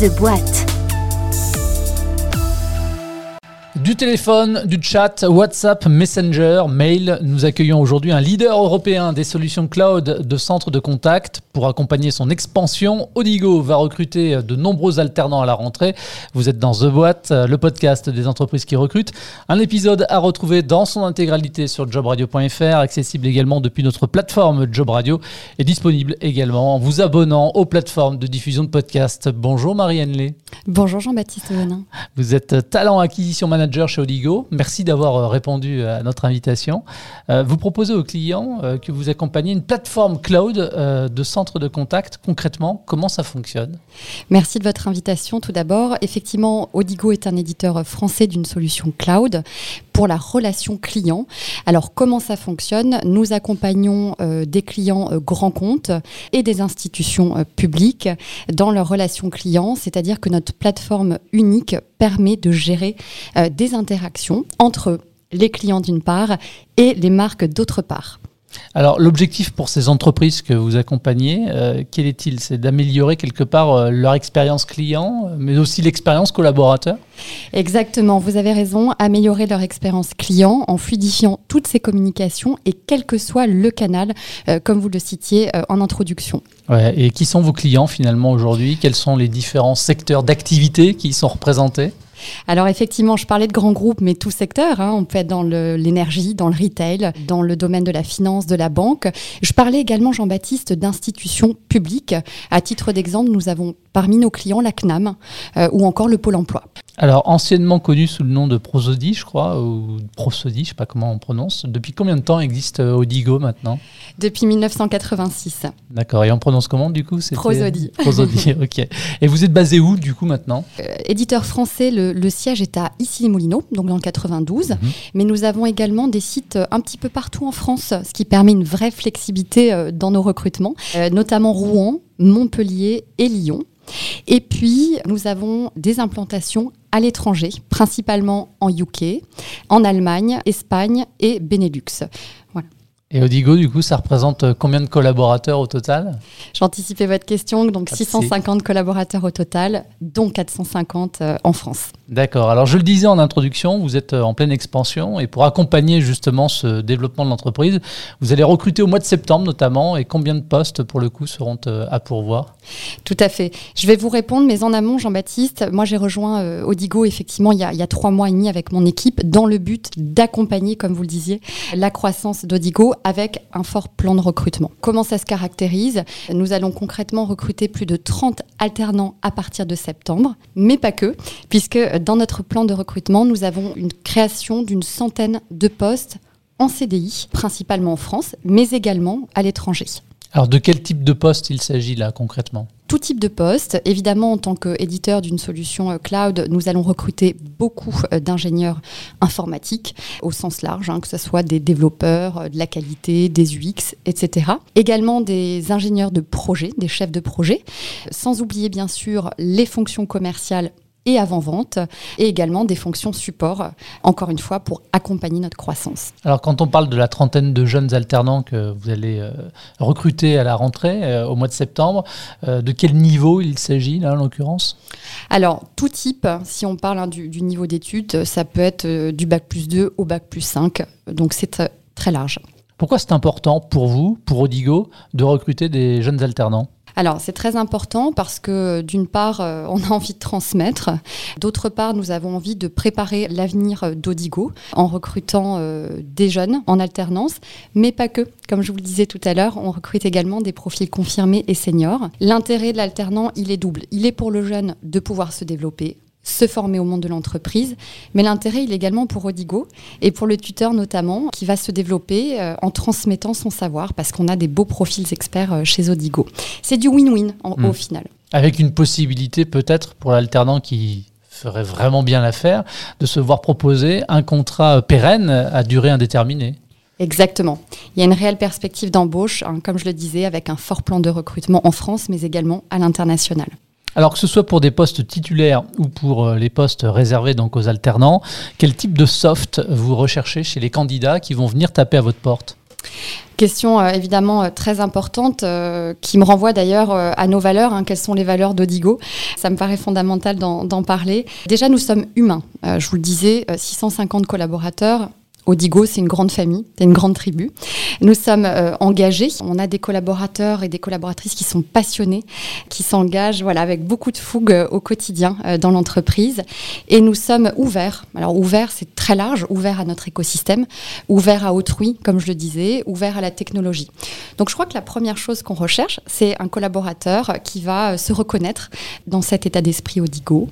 The Boîte. Téléphone, du chat, WhatsApp, Messenger, mail, nous accueillons aujourd'hui un leader européen des solutions cloud de centres de contact. Pour accompagner son expansion, Odigo va recruter de nombreux alternants à la rentrée. Vous êtes dans The Boîte, le podcast des entreprises qui recrutent. Un épisode à retrouver dans son intégralité sur jobradio.fr, accessible également depuis notre plateforme Job Radio et disponible également en vous abonnant aux plateformes de diffusion de podcasts. Bonjour Marie-Anne Lé. Bonjour Jean-Baptiste Venin. Vous êtes talent acquisition manager chez Odigo. Merci d'avoir euh, répondu à notre invitation. Euh, vous proposez aux clients euh, que vous accompagnez une plateforme cloud de centre de contact. Concrètement, comment ça fonctionne? Merci de votre invitation tout d'abord. Effectivement, Odigo est un éditeur français d'une solution cloud pour la relation client. Alors comment ça fonctionne? Nous accompagnons des clients grands comptes et des institutions publiques dans leur relation client, c'est-à-dire que notre plateforme unique permet de gérer des interactions entre les clients d'une part et les marques d'autre part. Alors l'objectif pour ces entreprises que vous accompagnez, euh, quel est-il? C'est d'améliorer quelque part euh, leur expérience client, mais aussi l'expérience collaborateur? Exactement, vous avez raison, améliorer leur expérience client en fluidifiant toutes ces communications et quel que soit le canal, euh, comme vous le citiez en introduction. et qui sont vos clients finalement aujourd'hui? Quels sont les différents secteurs d'activité qui y sont représentés? Alors effectivement, je parlais de grands groupes, mais tout secteur. Hein. on peut être dans l'énergie, dans le retail, dans le domaine de la finance, de la banque. Je parlais également, Jean-Baptiste, d'institutions publiques. À titre d'exemple, nous avons parmi nos clients la CNAM euh, ou encore le Pôle Emploi. Alors, anciennement connu sous le nom de Prosody, je crois, ou Prosody, je ne sais pas comment on prononce. Depuis combien de temps existe euh, Odigo maintenant? Depuis 1986. D'accord. Et on prononce comment du coup? Prosody. Prosody, ok. Et vous êtes basé où du coup maintenant? Euh, Éditeur français, le, siège est à Issy-les-Moulineaux, donc dans le 92. Mhm. Mais nous avons également des sites un petit peu partout en France, ce qui permet une vraie flexibilité dans nos recrutements, notamment Rouen, Montpellier et Lyon. Et puis, nous avons des implantations à l'étranger, principalement en UK, en Allemagne, Espagne et Benelux. Et Odigo, du coup, ça représente euh, combien de collaborateurs au total? J'anticipais votre question, donc 650 collaborateurs au total, dont 450 euh, en France. D'accord. Alors, je le disais en introduction, vous êtes euh, en pleine expansion et pour accompagner justement ce développement de l'entreprise, vous allez recruter au mois de septembre notamment. Et combien de postes, pour le coup, seront à pourvoir? Tout à fait. Je vais vous répondre, mais en amont, Jean-Baptiste, moi, j'ai rejoint Odigo effectivement il y, a, il y a trois mois et demi avec mon équipe dans le but d'accompagner, comme vous le disiez, la croissance d'Odigo avec un fort plan de recrutement. Comment ça se caractérise? Nous allons concrètement recruter plus de 30 alternants à partir de septembre, mais pas que, puisque dans notre plan de recrutement, nous avons une création d'une centaine de postes en CDI, principalement en France, mais également à l'étranger. Alors de quel type de poste il s'agit là concrètement? Tout type de poste. Évidemment, en tant qu'éditeur d'une solution euh, cloud, nous allons recruter beaucoup euh, d'ingénieurs informatiques au sens large, hein, que ce soit des développeurs, euh, de la qualité, des UX, etc. Également des ingénieurs de projet, des chefs de projet, sans oublier bien sûr les fonctions commerciales et avant-vente, et également des fonctions support, encore une fois, pour accompagner notre croissance. Alors quand on parle de la trentaine de jeunes alternants que vous allez euh, recruter à la rentrée euh, au mois de septembre, euh, de quel niveau il s'agit là en l'occurrence? Alors tout type, si on parle hein, du, du, niveau d'études, ça peut être du bac plus 2 au bac plus 5, donc c'est très large. Pourquoi c'est important pour vous, pour Odigo, de recruter des jeunes alternants? Alors, c'est très important parce que d'une part, euh, on a envie de transmettre. D'autre part, nous avons envie de préparer l'avenir d'Odigo en recrutant euh, des jeunes en alternance, mais pas que. Comme je vous le disais tout à l'heure, on recrute également des profils confirmés et seniors. L'intérêt de l'alternant, il est double. Il est pour le jeune de pouvoir se développer se former au monde de l'entreprise. Mais l'intérêt, il est également pour Odigo et pour le tuteur notamment, qui va se développer euh, en transmettant son savoir parce qu'on a des beaux profils experts euh, chez Odigo. C'est du win-win hmm. au final. Avec une possibilité peut-être pour l'alternant qui ferait vraiment bien l'affaire de se voir proposer un contrat pérenne à durée indéterminée. Exactement. Il y a une réelle perspective d'embauche, hein, comme je le disais, avec un fort plan de recrutement en France, mais également à l'international. Alors que ce soit pour des postes titulaires ou pour euh, les postes réservés donc aux alternants, quel type de soft vous recherchez chez les candidats qui vont venir taper à votre porte? Question euh, évidemment euh, très importante qui me renvoie d'ailleurs à nos valeurs. Hein. quelles sont les valeurs d'Odigo? Ça me paraît fondamental d'en parler. Déjà, nous sommes humains. je vous le disais, 650 collaborateurs, Odigo, c'est une grande famille, c'est une grande tribu. Nous sommes euh, engagés. On a des collaborateurs et des collaboratrices qui sont passionnés, qui s'engagent voilà, avec beaucoup de fougue euh, au quotidien euh, dans l'entreprise. Et nous sommes ouverts. Alors, ouvert, c'est très large, ouvert à notre écosystème, ouvert à autrui, comme je le disais, ouvert à la technologie. Donc, je crois que la première chose qu'on recherche, c'est un collaborateur qui va se reconnaître dans cet état d'esprit Odigo,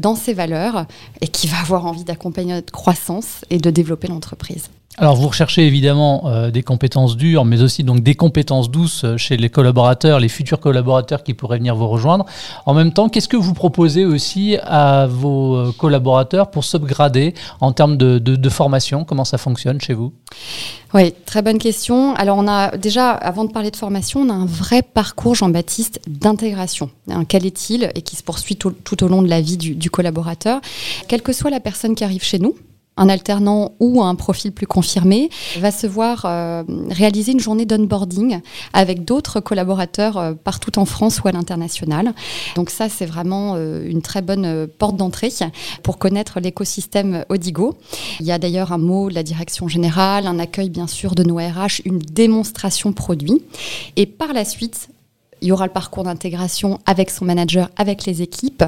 dans ses valeurs, et qui va avoir envie d'accompagner notre croissance et de développer l'entreprise. Alors vous recherchez évidemment euh, des compétences dures, mais aussi donc des compétences douces euh, chez les collaborateurs, les futurs collaborateurs qui pourraient venir vous rejoindre. En même temps, qu'est-ce que vous proposez aussi à vos euh, collaborateurs pour s'upgrader en termes de, formation? Comment ça fonctionne chez vous? Oui, très bonne question. Alors on a déjà, avant de parler de formation, on a un vrai parcours, Jean-Baptiste, d'intégration. Quel est-il et qui se poursuit tout, au long de la vie du, du collaborateur? Quelle que soit la personne qui arrive chez nous, un alternant ou un profil plus confirmé va se voir euh, réaliser une journée d'onboarding avec d'autres collaborateurs euh, partout en France ou à l'international. Donc ça, c'est vraiment euh, une très bonne porte d'entrée pour connaître l'écosystème Odigo. Il y a d'ailleurs un mot de la direction générale, un accueil bien sûr de nos RH, une démonstration produit. Et par la suite, il y aura le parcours d'intégration avec son manager, avec les équipes.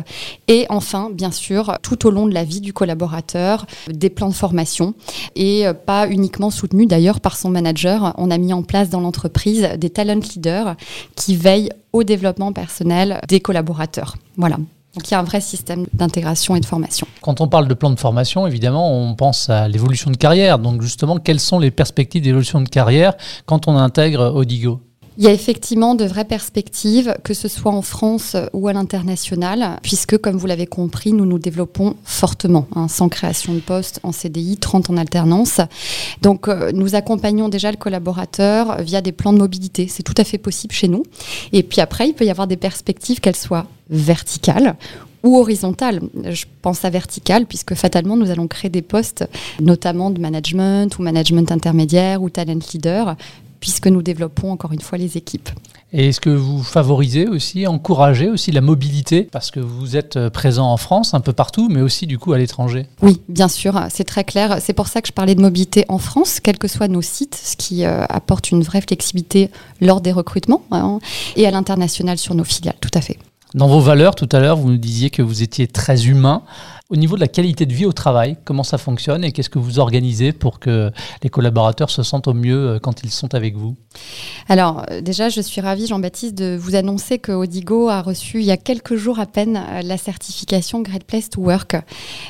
Et enfin, bien sûr, tout au long de la vie du collaborateur, des plans de formation. Et euh, pas uniquement soutenus d'ailleurs par son manager. On a mis en place dans l'entreprise des talent leaders qui veillent au développement personnel des collaborateurs. Voilà. Donc il y a un vrai système d'intégration et de formation. Quand on parle de plan de formation, évidemment, on pense à l'évolution de carrière. Donc justement, quelles sont les perspectives d'évolution de carrière quand on intègre Odigo? Il y a effectivement de vraies perspectives, que ce soit en France ou à l'international, puisque, comme vous l'avez compris, nous nous développons fortement, hein, sans création de poste en CDI, 30 en alternance. Donc, euh, nous accompagnons déjà le collaborateur via des plans de mobilité. C'est tout à fait possible chez nous. Et puis après, il peut y avoir des perspectives, qu'elles soient verticales ou horizontales. Je pense à verticales, puisque fatalement, nous allons créer des postes, notamment de management ou management intermédiaire ou talent leader, puisque nous développons encore une fois les équipes. Et est-ce que vous favorisez aussi, encouragez aussi la mobilité? Parce que vous êtes euh, présent en France un peu partout, mais aussi du coup à l'étranger Oui, bien sûr, c'est très clair. C'est pour ça que je parlais de mobilité en France, quels que soient nos sites, ce qui euh, apporte une vraie flexibilité lors des recrutements, hein, et à l'international sur nos filiales, tout à fait. Dans vos valeurs, tout à l'heure, vous nous disiez que vous étiez très humain. Au niveau de la qualité de vie au travail, comment ça fonctionne et qu'est-ce que vous organisez pour que les collaborateurs se sentent au mieux euh, quand ils sont avec vous? Alors euh, déjà, je suis ravie, Jean-Baptiste, de vous annoncer que Odigo a reçu il y a quelques jours à peine euh, la certification Great Place to Work.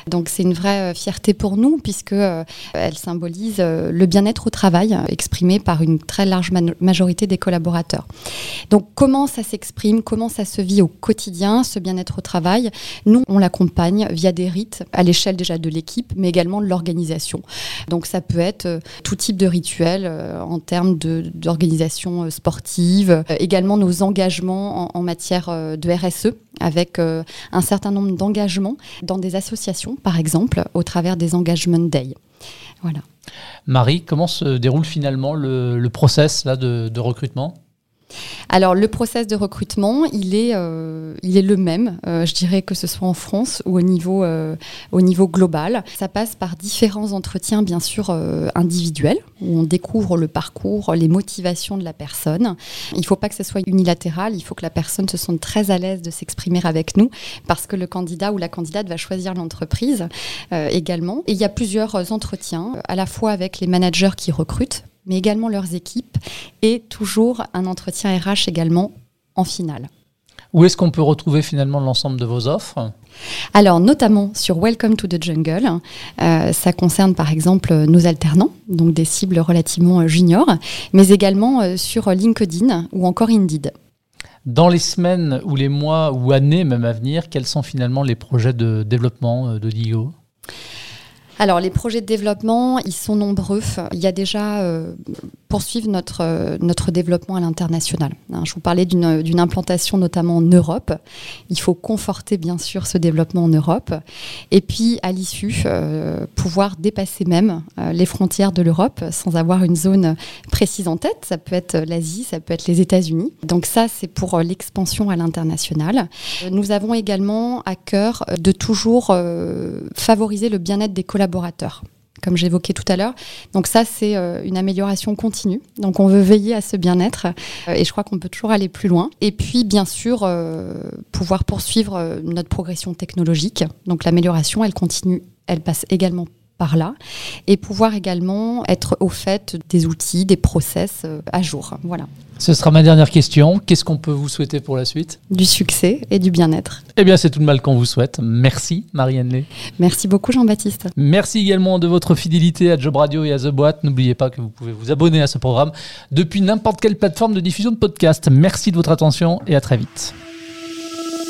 Donc c'est une vraie fierté pour nous puisque elle symbolise le bien-être au travail exprimé par une très large majorité des collaborateurs. Donc comment ça s'exprime, comment ça se vit au quotidien, ce bien-être au travail? Nous, on l'accompagne via des à l'échelle déjà de l'équipe, mais également de l'organisation. Donc ça peut être euh, tout type de rituel euh, en termes d'organisation euh, sportive, également nos engagements en, matière de RSE avec un certain nombre d'engagements dans des associations, par exemple, au travers des Engagement Day. Voilà. Marie, comment se déroule finalement le, process là, de recrutement? Alors le process de recrutement, il est, euh, il est le même, euh, je dirais que ce soit en France ou au niveau, euh, au niveau global. Ça passe par différents entretiens bien sûr individuels où on découvre le parcours, les motivations de la personne. Il ne faut pas que ce soit unilatéral, il faut que la personne se sente très à l'aise de s'exprimer avec nous parce que le candidat ou la candidate va choisir l'entreprise également. Et il y a plusieurs entretiens, à la fois avec les managers qui recrutent mais également leurs équipes, et toujours un entretien RH également en finale. Où est-ce qu'on peut retrouver finalement l'ensemble de vos offres? Alors, notamment sur Welcome to the Jungle. Euh, ça concerne par exemple nos alternants, donc des cibles relativement juniors, mais également euh, sur LinkedIn ou encore Indeed. Dans les semaines ou les mois ou années même à venir, quels sont finalement les projets de développement euh, de DIO alors, les projets de développement, ils sont nombreux. Il y a déjà euh, poursuivre notre, notre développement à l'international. Hein, je vous parlais d'une implantation notamment en Europe. Il faut conforter bien sûr ce développement en Europe. Et puis à l'issue, pouvoir dépasser même les frontières de l'Europe sans avoir une zone précise en tête. Ça peut être l'Asie, ça peut être les États-Unis. Donc ça, c'est pour l'expansion à l'international. Nous avons également à cœur de toujours favoriser le bien-être des collaborateurs comme j'évoquais tout à l'heure. Donc ça, c'est euh, une amélioration continue. Donc on veut veiller à ce bien-être euh, et je crois qu'on peut toujours aller plus loin. Et puis, bien sûr, euh, pouvoir poursuivre notre progression technologique. Donc l'amélioration, elle continue, elle passe également par là et pouvoir également être au fait des outils, des process à jour. Voilà. Ce sera ma dernière question. Qu'est-ce qu'on peut vous souhaiter pour la suite? Du succès et du bien-être. Eh bien, c'est tout le mal qu'on vous souhaite. Merci, Marianne Lé. Merci beaucoup, Jean-Baptiste. Merci également de votre fidélité à Job Radio et à The Boîte. N'oubliez pas que vous pouvez vous abonner à ce programme depuis n'importe quelle plateforme de diffusion de podcast. Merci de votre attention et à très vite.